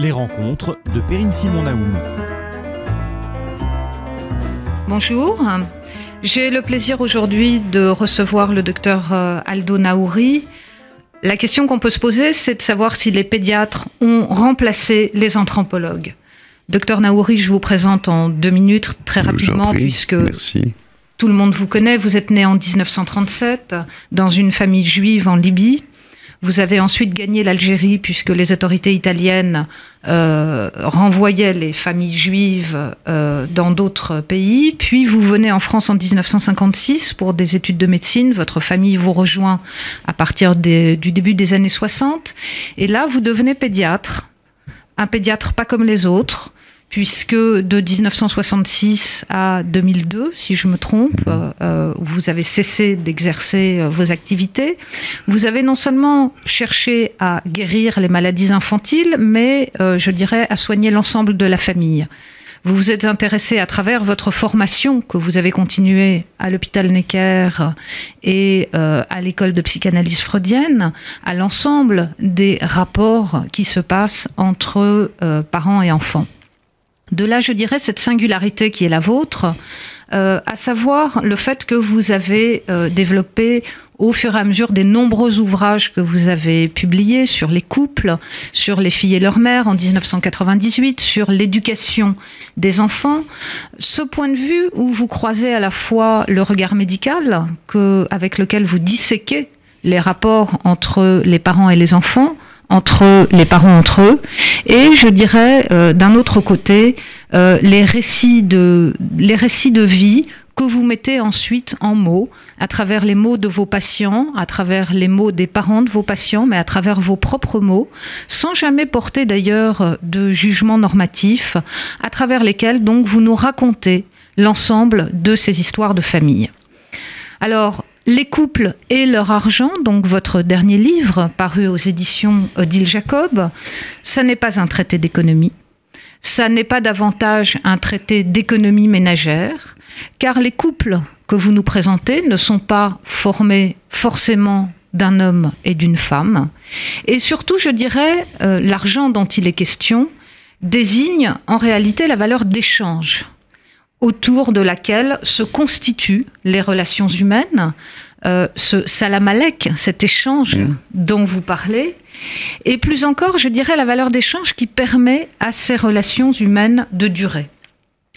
Les rencontres de Perrine Simon Naoum. Bonjour. J'ai le plaisir aujourd'hui de recevoir le docteur euh, Aldo Naouri. La question qu'on peut se poser, c'est de savoir si les pédiatres ont remplacé les anthropologues. Docteur Naouri, je vous présente en deux minutes très rapidement, puisque tout le monde vous connaît. Vous êtes né en 1937 dans une famille juive en Libye. Vous avez ensuite gagné l'Algérie puisque les autorités italiennes euh, renvoyaient les familles juives euh, dans d'autres pays. Puis vous venez en France en 1956 pour des études de médecine. Votre famille vous rejoint à partir du début des années 60. Et là, vous devenez pédiatre. Un pédiatre pas comme les autres puisque de 1966 à 2002, si je me trompe, mhm. euh, euh, vous avez cessé d'exercer euh, vos activités. Vous avez non seulement cherché à guérir les maladies infantiles, mais je dirais à soigner l'ensemble de la famille. Vous vous êtes intéressé à travers votre formation que vous avez continuée à l'hôpital Necker et à l'école de psychanalyse freudienne à l'ensemble des rapports qui se passent entre parents et enfants. De là, je dirais, cette singularité qui est la vôtre, euh, à savoir le fait que vous avez euh, développé au fur et à mesure des nombreux ouvrages que vous avez publiés sur les couples, sur les filles et leurs mères en 1998, sur l'éducation des enfants, ce point de vue où vous croisez à la fois le regard médical avec lequel vous disséquez les rapports entre les parents et les enfants, entre les parents entre eux, et je dirais euh, d'un autre côté euh, les récits de vie que vous mettez ensuite en mots, à travers les mots de vos patients, à travers les mots des parents de vos patients, mais à travers vos propres mots, sans jamais porter d'ailleurs de jugement normatif, à travers lesquels donc vous nous racontez l'ensemble de ces histoires de famille. Alors, les couples et leur argent, donc votre dernier livre paru aux éditions Odile Jacob, ça n'est pas un traité d'économie, ça n'est pas davantage un traité d'économie ménagère, car les couples que vous nous présentez ne sont pas formés forcément d'un homme et d'une femme. Et surtout, je dirais, euh, l'argent dont il est question désigne en réalité la valeur d'échange autour de laquelle se constituent les relations humaines, euh, ce salamalek, cet échange mm. dont vous parlez, et plus encore, je dirais, la valeur d'échange qui permet à ces relations humaines de durer.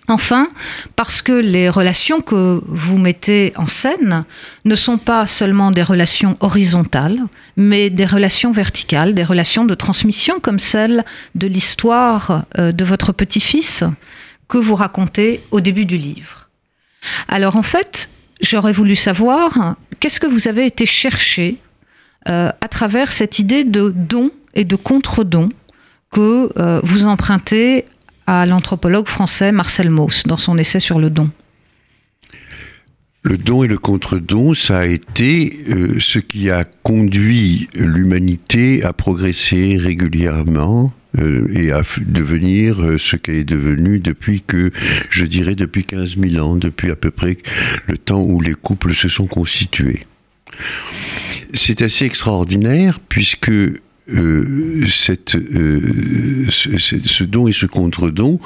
Enfin, parce que les relations que vous mettez en scène ne sont pas seulement des relations horizontales, mais des relations verticales, des relations de transmission comme celle de l'histoire euh, de votre petit-fils, que vous racontez au début du livre. Alors en fait, j'aurais voulu savoir qu'est-ce que vous avez été chercher euh, à travers cette idée de don et de contre-don que euh, vous empruntez à l'anthropologue français Marcel Mauss dans son essai sur le don? Le don et le contre-don, ça a été euh, ce qui a conduit l'humanité à progresser régulièrement euh, et à devenir euh, ce qu'elle est devenue depuis que, je dirais, depuis 15 000 ans, depuis à peu près le temps où les couples se sont constitués. C'est assez extraordinaire puisque euh, ce, ce, don et ce contre-don,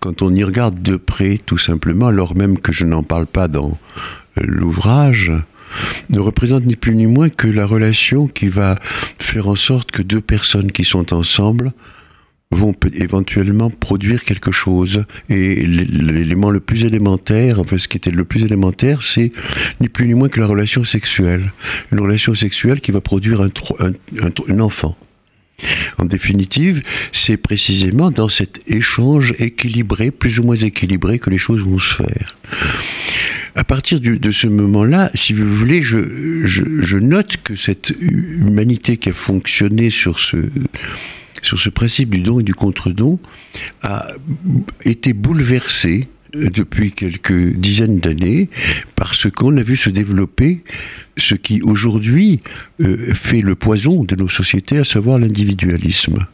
quand on y regarde de près, tout simplement, alors même que je n'en parle pas dans l'ouvrage, ne représente ni plus ni moins que la relation qui va faire en sorte que deux personnes qui sont ensemble vont éventuellement produire quelque chose. Et l'élément le plus élémentaire, enfin ce qui était le plus élémentaire, c'est ni plus ni moins que la relation sexuelle. Une relation sexuelle qui va produire un, enfant. En définitive, c'est précisément dans cet échange équilibré, plus ou moins équilibré, que les choses vont se faire. À partir de ce moment-là, si vous voulez, je note que cette humanité qui a fonctionné sur ce, sur ce principe du don et du contre-don a été bouleversé depuis quelques dizaines d'années parce qu'on a vu se développer ce qui aujourd'hui euh, fait le poison de nos sociétés, à savoir l'individualisme.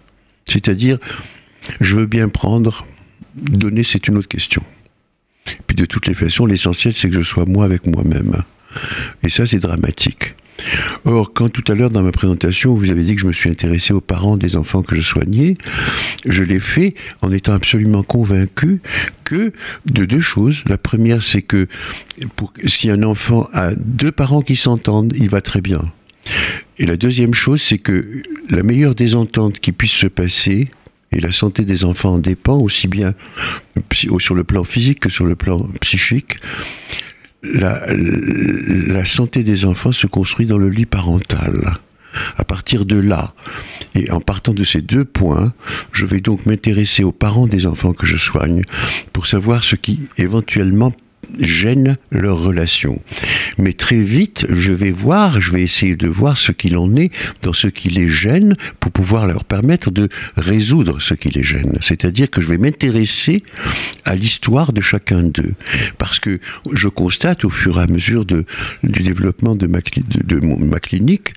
C'est-à-dire, je veux bien prendre, donner, c'est une autre question. Puis de toutes les façons, l'essentiel, c'est que je sois moi avec moi-même. Et ça, c'est dramatique. Or, quand tout à l'heure dans ma présentation, vous avez dit que je me suis intéressé aux parents des enfants que je soignais, je l'ai fait en étant absolument convaincu que de deux choses. La première, c'est que si un enfant a deux parents qui s'entendent, il va très bien. Et la deuxième chose, c'est que la meilleure des ententes qui puisse se passer, et la santé des enfants en dépend aussi bien sur le plan physique que sur le plan psychique, la, santé des enfants se construit dans le lit parental. À partir de là, et en partant de ces deux points, je vais donc m'intéresser aux parents des enfants que je soigne pour savoir ce qui éventuellement gêne leur relation. Mais très vite, je vais voir, je vais essayer de voir ce qu'il en est dans ce qui les gêne pour pouvoir leur permettre de résoudre ce qui les gêne. C'est-à-dire que je vais m'intéresser à l'histoire de chacun d'eux. Parce que je constate au fur et à mesure de, du développement de ma, de, ma clinique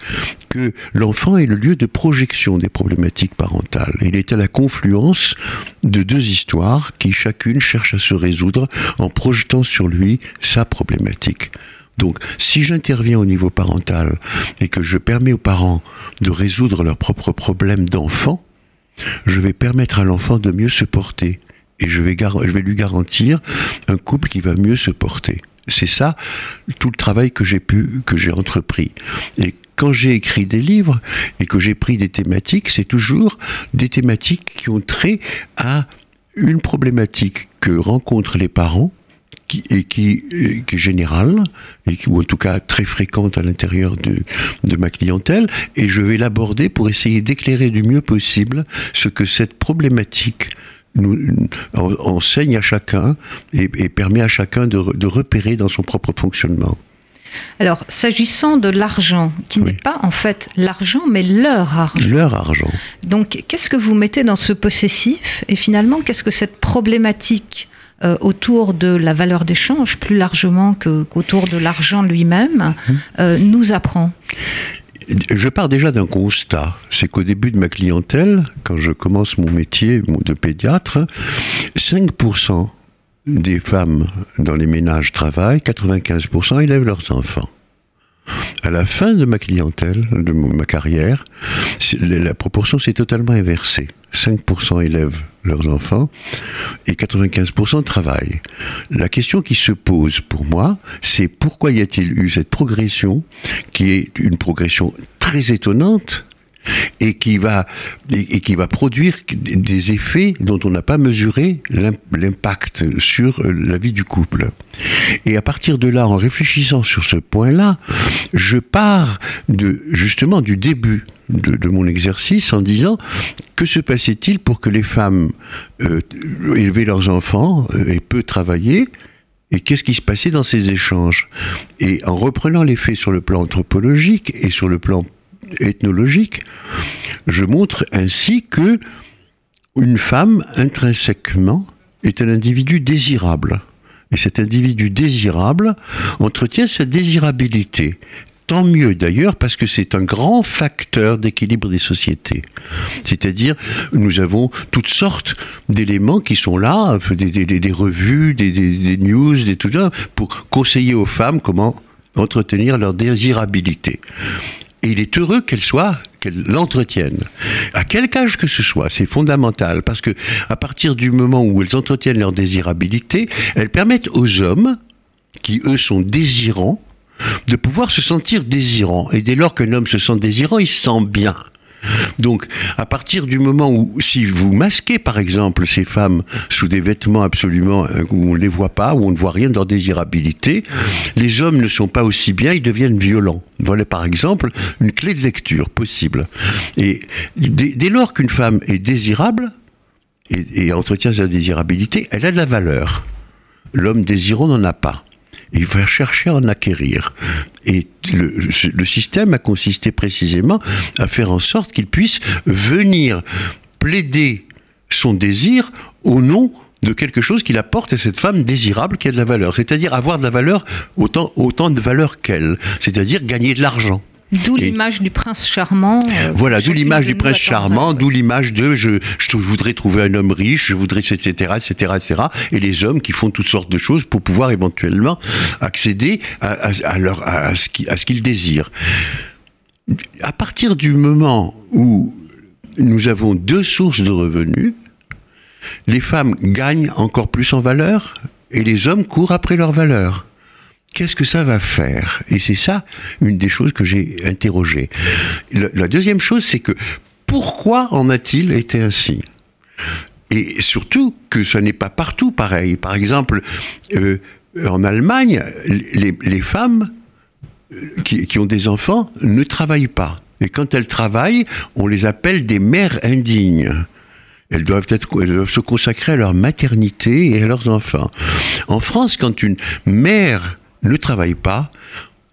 que l'enfant est le lieu de projection des problématiques parentales. Il est à la confluence de deux histoires qui chacune cherche à se résoudre en projetant sur lui sa problématique. Donc, si j'interviens au niveau parental et que je permets aux parents de résoudre leurs propres problèmes d'enfant, je vais permettre à l'enfant de mieux se porter et je vais, je vais lui garantir un couple qui va mieux se porter. C'est ça tout le travail que j'ai pu, que j'ai entrepris. Et quand j'ai écrit des livres et que j'ai pris des thématiques, c'est toujours des thématiques qui ont trait à une problématique que rencontrent les parents et qui, est générale, et qui, ou en tout cas très fréquente à l'intérieur de, de ma clientèle, et je vais l'aborder pour essayer d'éclairer du mieux possible ce que cette problématique nous, enseigne à chacun et, permet à chacun de, de, repérer dans son propre fonctionnement. Alors, s'agissant de l'argent, qui n'est pas en fait l'argent, mais leur argent. Leur argent. Donc, qu'est-ce que vous mettez dans ce possessif? Et finalement, qu'est-ce que cette problématique euh, autour de la valeur d'échange, plus largement qu'autour de l'argent lui-même, mhm. euh, nous apprend je pars déjà d'un constat, c'est qu'au début de ma clientèle, quand je commence mon métier de pédiatre, 5% des femmes dans les ménages travaillent, 95% élèvent leurs enfants. À la fin de ma clientèle, de ma carrière, la proportion s'est totalement inversée. 5% élèvent leurs enfants et 95% travaillent. La question qui se pose pour moi, c'est pourquoi y a-t-il eu cette progression qui est une progression très étonnante et qui va et, qui va produire des effets dont on n'a pas mesuré l'impact sur la vie du couple. Et à partir de là, en réfléchissant sur ce point-là, je pars de justement du début de, mon exercice en disant que se passait-il pour que les femmes euh, élevaient leurs enfants euh, et peu travailler et qu'est-ce qui se passait dans ces échanges? Et en reprenant les faits sur le plan anthropologique et sur le plan ethnologique, je montre ainsi que une femme, intrinsèquement, est un individu désirable. Et cet individu désirable entretient sa désirabilité. Tant mieux d'ailleurs parce que c'est un grand facteur d'équilibre des sociétés. C'est-à-dire, nous avons toutes sortes d'éléments qui sont là, des, revues, des, news, des tout ça, pour conseiller aux femmes comment entretenir leur désirabilité. Et il est heureux qu'elle soit, qu'elle l'entretienne. À quel âge que ce soit, c'est fondamental parce que à partir du moment où elles entretiennent leur désirabilité, elles permettent aux hommes qui eux sont désirants de pouvoir se sentir désirants. Et dès lors qu'un homme se sent désirant, il se sent bien. Donc, à partir du moment où, si vous masquez, par exemple, ces femmes sous des vêtements absolument euh, où on ne les voit pas, où on ne voit rien de leur désirabilité, les hommes ne sont pas aussi bien, ils deviennent violents. Voilà, par exemple, une clé de lecture possible. Et dès, lors qu'une femme est désirable et, et entretient sa désirabilité, elle a de la valeur. L'homme désirant n'en a pas il va chercher à en acquérir. Et le, système a consisté précisément à faire en sorte qu'il puisse venir plaider son désir au nom de quelque chose qu'il apporte à cette femme désirable qui a de la valeur. C'est-à-dire avoir de la valeur, autant, autant de valeur qu'elle. C'est-à-dire gagner de l'argent. D'où l'image du prince charmant. Euh, voilà, d'où l'image du prince charmant, d'où l'image de je, je voudrais trouver un homme riche, je voudrais, etc., etc., etc. Et les hommes qui font toutes sortes de choses pour pouvoir éventuellement accéder à, leur, à ce qu'ils désirent. À partir du moment où nous avons deux sources de revenus. Les femmes gagnent encore plus en valeur et les hommes courent après leur valeur. Qu'est-ce que ça va faire? Et c'est ça une des choses que j'ai interrogées. La deuxième chose, c'est que pourquoi en a-t-il été ainsi Et surtout que ce n'est pas partout pareil. Par exemple, euh, en Allemagne, les, femmes euh, qui, ont des enfants ne travaillent pas. Et quand elles travaillent, on les appelle des mères indignes. Elles doivent, être, elles doivent se consacrer à leur maternité et à leurs enfants. En France, quand une mère ne travaille pas,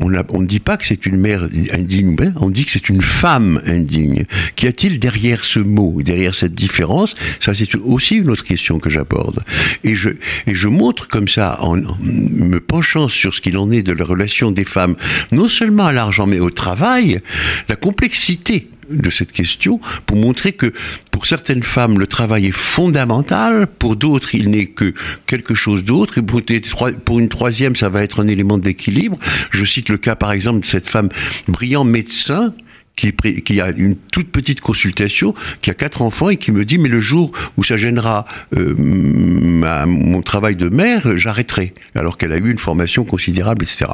on ne dit pas que c'est une mère indigne, on dit que c'est une femme indigne. Qu'y a-t-il derrière ce mot, derrière cette différence? Ça, c'est aussi une autre question que j'aborde. Et je, et je montre comme ça, en me penchant sur ce qu'il en est de la relation des femmes, non seulement à l'argent, mais au travail, la complexité de cette question pour montrer que pour certaines femmes, le travail est fondamental, pour d'autres, il n'est que quelque chose d'autre, et pour une troisième, ça va être un élément d'équilibre. Je cite le cas, par exemple, de cette femme brillant médecin qui, a une toute petite consultation, qui a quatre enfants et qui me dit mais le jour où ça gênera euh, mon travail de mère, j'arrêterai, alors qu'elle a eu une formation considérable, etc.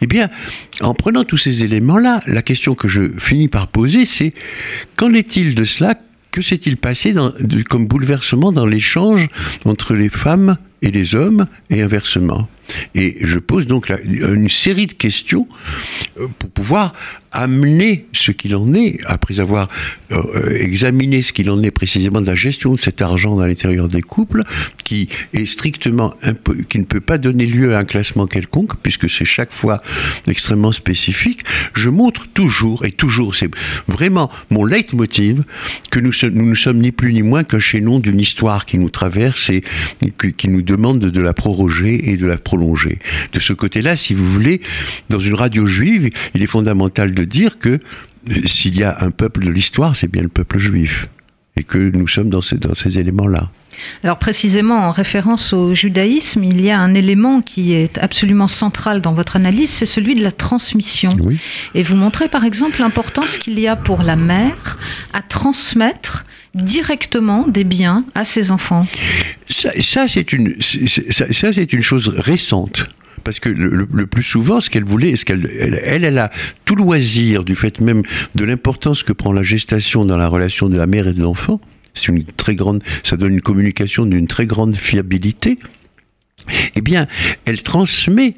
Eh bien, en prenant tous ces éléments-là, la question que je finis par poser, c'est qu'en est-il de cela? Que s'est-il passé comme bouleversement dans l'échange entre les femmes et les hommes et inversement? Et je pose donc une série de questions euh, pour pouvoir amener ce qu'il en est, après avoir euh, examiné ce qu'il en est précisément de la gestion de cet argent dans l'intérieur des couples, qui est strictement, qui ne peut pas donner lieu à un classement quelconque, puisque c'est chaque fois extrêmement spécifique, je montre toujours, et toujours, c'est vraiment mon leitmotiv, que nous, nous ne sommes ni plus ni moins qu'un chaînon d'une histoire qui nous traverse et qui nous demande de la proroger et de la prolonger. De ce côté-là, si vous voulez, dans une radio juive, il est fondamental de dire que euh, s'il y a un peuple de l'histoire, c'est bien le peuple juif. Et que nous sommes dans ces, dans ces éléments-là. Alors précisément en référence au judaïsme, il y a un élément qui est absolument central dans votre analyse, c'est celui de la transmission. Et vous montrez par exemple l'importance qu'il y a pour la mère à transmettre directement des biens à ses enfants. Ça, c'est une, ça, une chose récente parce que le, plus souvent, ce qu'elle voulait, ce qu'elle, elle, elle, a tout loisir du fait même de l'importance que prend la gestation dans la relation de la mère et de l'enfant. C'est une très grande, ça donne une communication d'une très grande fiabilité. Eh bien, elle transmet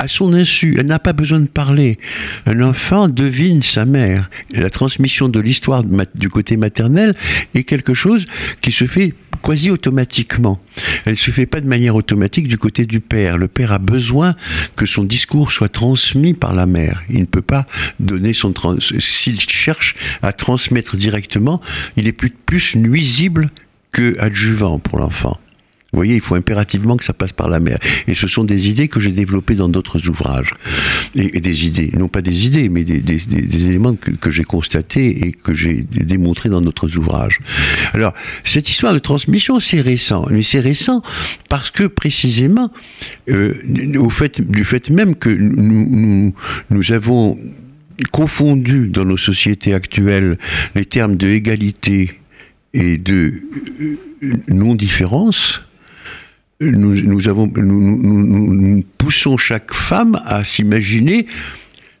à son insu, elle n'a pas besoin de parler. Un enfant devine sa mère. la transmission de l'histoire du côté maternel est quelque chose qui se fait quasi automatiquement. Elle ne se fait pas de manière automatique du côté du père. Le père a besoin que son discours soit transmis par la mère. Il ne peut pas donner son... S'il cherche à transmettre directement, il est plus, plus nuisible que adjuvant pour l'enfant. Vous voyez, il faut impérativement que ça passe par la mère. Et ce sont des idées que j'ai développées dans d'autres ouvrages. Et, des idées, non pas des idées, mais des, éléments que, j'ai constatés et que j'ai démontrés dans d'autres ouvrages. Alors, cette histoire de transmission, c'est récent. Mais c'est récent parce que précisément, euh, au fait, du fait même que nous, nous avons confondu dans nos sociétés actuelles les termes de égalité et de euh, non-différence, nous, poussons chaque femme à s'imaginer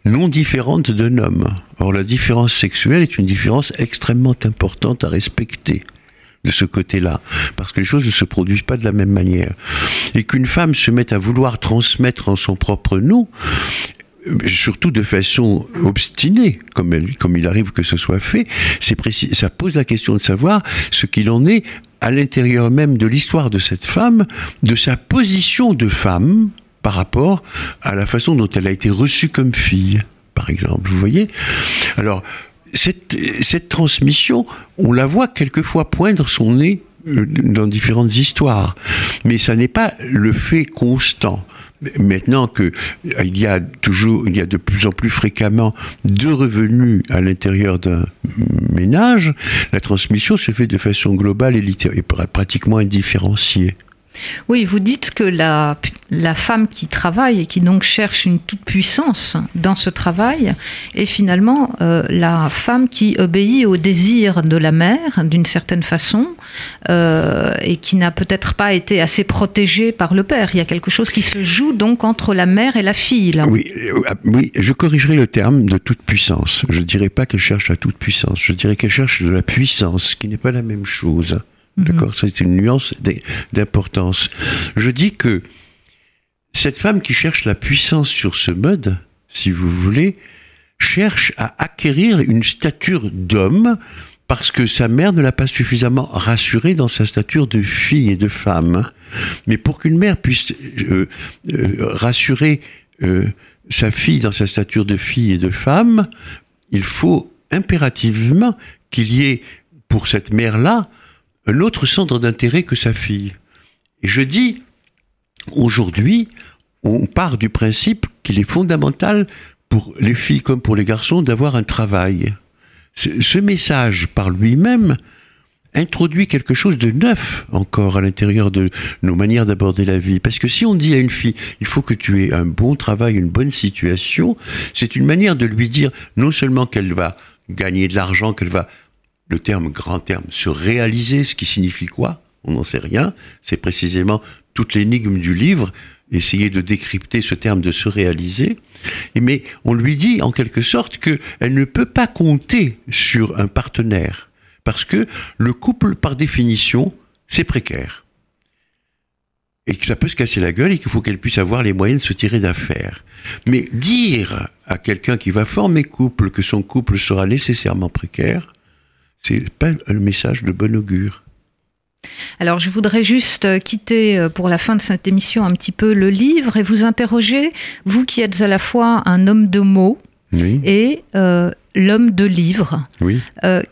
non différente d'un homme. Or, la différence sexuelle est une différence extrêmement importante à respecter de ce côté-là, parce que les choses ne se produisent pas de la même manière. Et qu'une femme se mette à vouloir transmettre en son propre nom, surtout de façon obstinée, comme, il arrive que ce soit fait, ça pose la question de savoir ce qu'il en est à l'intérieur même de l'histoire de cette femme, de sa position de femme par rapport à la façon dont elle a été reçue comme fille, par exemple. Vous voyez? Alors, cette, cette transmission, on la voit quelquefois poindre son nez euh, dans différentes histoires, mais ça n'est pas le fait constant. Maintenant que euh, il y a toujours, il y a de plus en plus fréquemment deux revenus à l'intérieur d'un ménage, la transmission se fait de façon globale et, et pratiquement indifférenciée. Oui, vous dites que la, femme qui travaille et qui donc cherche une toute puissance dans ce travail est finalement euh, la femme qui obéit au désir de la mère d'une certaine façon euh, et qui n'a peut-être pas été assez protégée par le père. Il y a quelque chose qui se joue donc entre la mère et la fille. Oui, euh, oui, je corrigerai le terme de toute puissance. Je ne dirais pas qu'elle cherche la toute puissance, je dirais qu'elle cherche de la puissance, ce qui n'est pas la même chose. Mhm. D'accord C'est une nuance d'importance. Je dis que cette femme qui cherche la puissance sur ce mode, si vous voulez, cherche à acquérir une stature d'homme parce que sa mère ne l'a pas suffisamment rassurée dans sa stature de fille et de femme. Mais pour qu'une mère puisse euh, euh, rassurer euh, sa fille dans sa stature de fille et de femme, il faut impérativement qu'il y ait pour cette mère-là un autre centre d'intérêt que sa fille. Et je dis, aujourd'hui, on part du principe qu'il est fondamental pour les filles comme pour les garçons d'avoir un travail. Ce message par lui-même introduit quelque chose de neuf encore à l'intérieur de nos manières d'aborder la vie. Parce que si on dit à une fille, il faut que tu aies un bon travail, une bonne situation, c'est une manière de lui dire non seulement qu'elle va gagner de l'argent, qu'elle va le terme grand terme, se réaliser, ce qui signifie quoi? On n'en sait rien. C'est précisément toute l'énigme du livre, essayer de décrypter ce terme de se réaliser. mais on lui dit en quelque sorte qu'elle ne peut pas compter sur un partenaire, parce que le couple, par définition, c'est précaire. Et que ça peut se casser la gueule et qu'il faut qu'elle puisse avoir les moyens de se tirer d'affaire. Mais dire à quelqu'un qui va former couple que son couple sera nécessairement précaire, c'est pas un message de bon augure. Alors, je voudrais juste euh, quitter euh, pour la fin de cette émission un petit peu le livre et vous interroger, vous qui êtes à la fois un homme de mots et euh, l'homme de livre. Oui.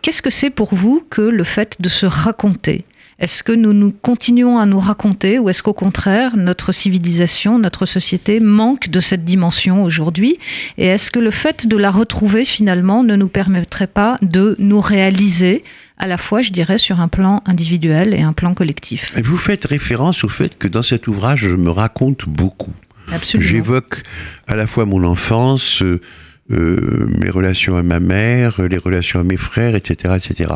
Qu'est-ce que c'est pour vous que le fait de se raconter? Est-ce que nous, nous continuons à nous raconter ou est-ce qu'au contraire, notre civilisation, notre société manque de cette dimension aujourd'hui? Et est-ce que le fait de la retrouver finalement ne nous permettrait pas de nous réaliser à la fois, je dirais, sur un plan individuel et un plan collectif? Vous faites référence au fait que dans cet ouvrage, je me raconte beaucoup. Absolument. J'évoque à la fois mon enfance, euh, euh, mes relations à ma mère, les relations à mes frères, etc., etc.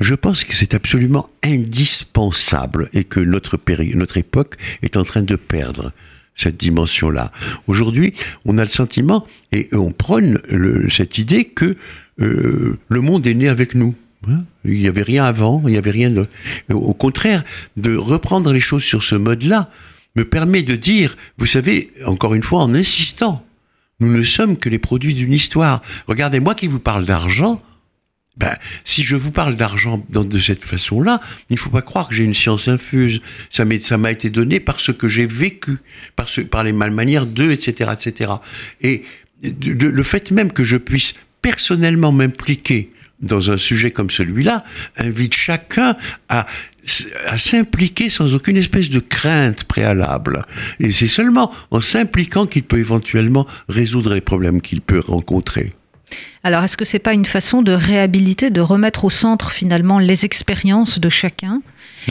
Je pense que c'est absolument indispensable et que notre, notre époque est en train de perdre cette dimension-là. Aujourd'hui, on a le sentiment et on prône cette idée que euh, le monde est né avec nous. Hein. il n'y avait rien avant, il n'y avait rien de... Au contraire, de reprendre les choses sur ce mode-là me permet de dire, vous savez, encore une fois, en insistant nous ne sommes que les produits d'une histoire. Regardez, moi qui vous parle d'argent, ben, si je vous parle d'argent de cette façon-là, il ne faut pas croire que j'ai une science infuse. Ça m'a été donné par ce que j'ai vécu, par, ce, par les malmanières d'eux, etc., etc. Et le fait même que je puisse personnellement m'impliquer dans un sujet comme celui-là invite chacun à à s'impliquer sans aucune espèce de crainte préalable. Et c'est seulement en s'impliquant qu'il peut éventuellement résoudre les problèmes qu'il peut rencontrer. Alors, est-ce que c'est pas une façon de réhabiliter, de remettre au centre finalement les expériences de chacun?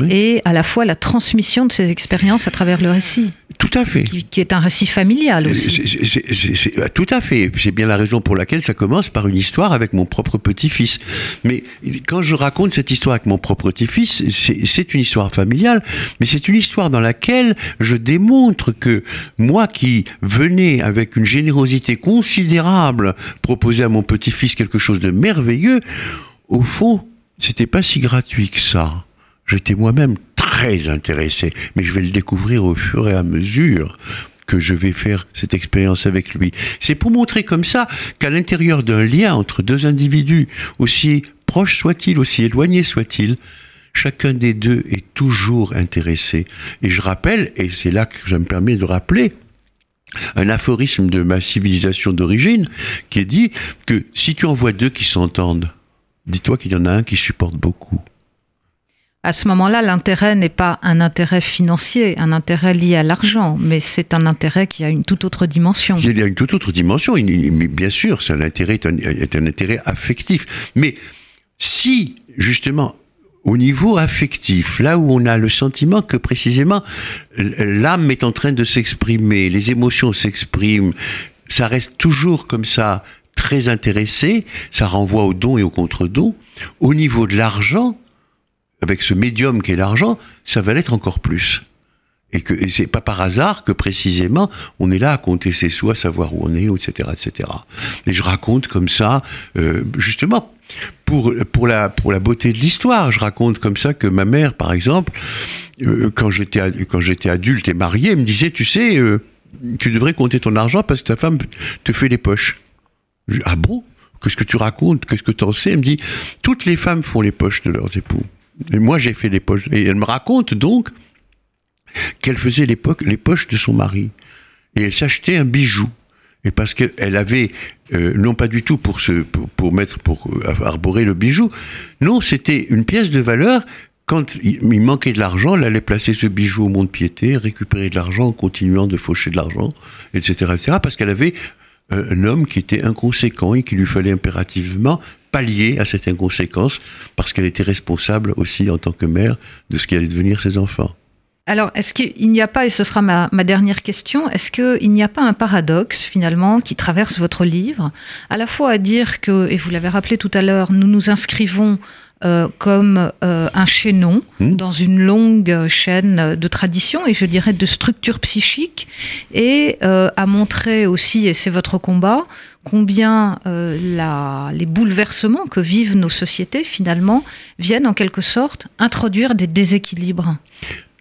Et à la fois la transmission de ces expériences à travers le récit tout à fait. Qui, est un récit familial aussi. C'est, tout à fait. C'est bien la raison pour laquelle ça commence par une histoire avec mon propre petit-fils. Mais quand je raconte cette histoire avec mon propre petit-fils, c'est une histoire familiale, mais c'est une histoire dans laquelle je démontre que moi qui venais avec une générosité considérable proposer à mon petit-fils quelque chose de merveilleux, au fond, c'était pas si gratuit que ça. J'étais moi-même très intéressé, mais je vais le découvrir au fur et à mesure que je vais faire cette expérience avec lui. C'est pour montrer comme ça qu'à l'intérieur d'un lien entre deux individus, aussi proches soient-ils, aussi éloignés soient-ils, chacun des deux est toujours intéressé. Et je rappelle, et c'est là que je me permets de rappeler, un aphorisme de ma civilisation d'origine qui dit que si tu en vois deux qui s'entendent, dis-toi qu'il y en a un qui supporte beaucoup à ce moment-là, l'intérêt n'est pas un intérêt financier, un intérêt lié à l'argent, mais c'est un intérêt qui a une toute autre dimension. Il y a une toute autre dimension, bien sûr, c'est un intérêt est un, intérêt affectif. Mais si, justement, au niveau affectif, là où on a le sentiment que précisément l'âme est en train de s'exprimer, les émotions s'expriment, ça reste toujours comme ça très intéressé, ça renvoie au don et au contre-don. Au niveau de l'argent, avec ce médium qui est l'argent, ça va l'être encore plus. Et que et c'est pas par hasard que précisément on est là à compter ses sous, à savoir où on est, etc., etc. Et je raconte comme ça, euh, justement, pour pour la pour la beauté de l'histoire. Je raconte comme ça que ma mère, par exemple, euh, quand j'étais quand j'étais adulte et mariée, me disait, tu sais, euh, tu devrais compter ton argent parce que ta femme te fait les poches. ah bon? Qu'est-ce que tu racontes? Qu'est-ce que tu en sais? Elle me dit, toutes les femmes font les poches de leurs époux. Et moi, j'ai fait les poches. Et elle me raconte donc qu'elle faisait les, poches de son mari. Et elle s'achetait un bijou. Et parce qu'elle avait, euh, non pas du tout pour, se, pour, mettre, pour arborer le bijou, non, c'était une pièce de valeur. Quand il manquait de l'argent, elle allait placer ce bijou au mont-de-piété, récupérer de l'argent en continuant de faucher de l'argent, etc., etc., parce qu'elle avait euh, un homme qui était inconséquent et qu'il lui fallait impérativement pallier à cette inconséquence parce qu'elle était responsable aussi en tant que mère de ce qui allait devenir ses enfants. Alors, est-ce qu'il n'y a pas, et ce sera ma, dernière question, est-ce qu'il n'y a pas un paradoxe finalement qui traverse votre livre, à la fois à dire que, et vous l'avez rappelé tout à l'heure, nous nous inscrivons euh, comme euh, un chaînon hmm. dans une longue chaîne de tradition et je dirais de structure psychique et euh, à montrer aussi, et c'est votre combat, combien la, les bouleversements que vivent nos sociétés finalement viennent en quelque sorte introduire des déséquilibres.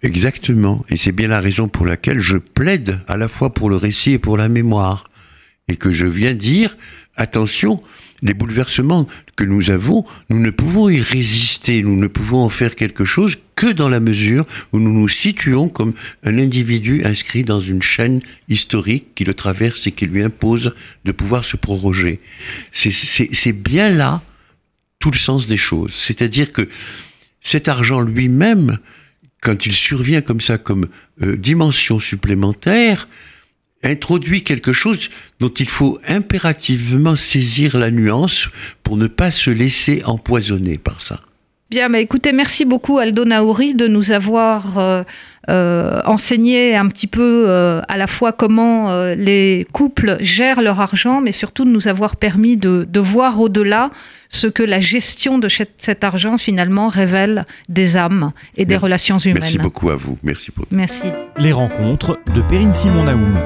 Exactement. Et c'est bien la raison pour laquelle je plaide à la fois pour le récit et pour la mémoire. Et que je viens dire, attention, les bouleversements que nous avons, nous ne pouvons y résister, nous ne pouvons en faire quelque chose que dans la mesure où nous nous situons comme un individu inscrit dans une chaîne historique qui le traverse et qui lui impose de pouvoir se proroger. C'est bien là tout le sens des choses. C'est-à-dire que cet argent lui-même, quand il survient comme ça, comme euh, dimension supplémentaire, introduit quelque chose dont il faut impérativement saisir la nuance pour ne pas se laisser empoisonner par ça. Bien, mais écoutez, merci beaucoup Aldo Naouri de nous avoir euh, euh, enseigné un petit peu euh, à la fois comment les couples gèrent leur argent, mais surtout de nous avoir permis de, voir au-delà ce que la gestion de cet argent finalement révèle des âmes et des relations humaines. Merci beaucoup à vous. Merci. Merci. Les rencontres de Perrine Simon Naoum.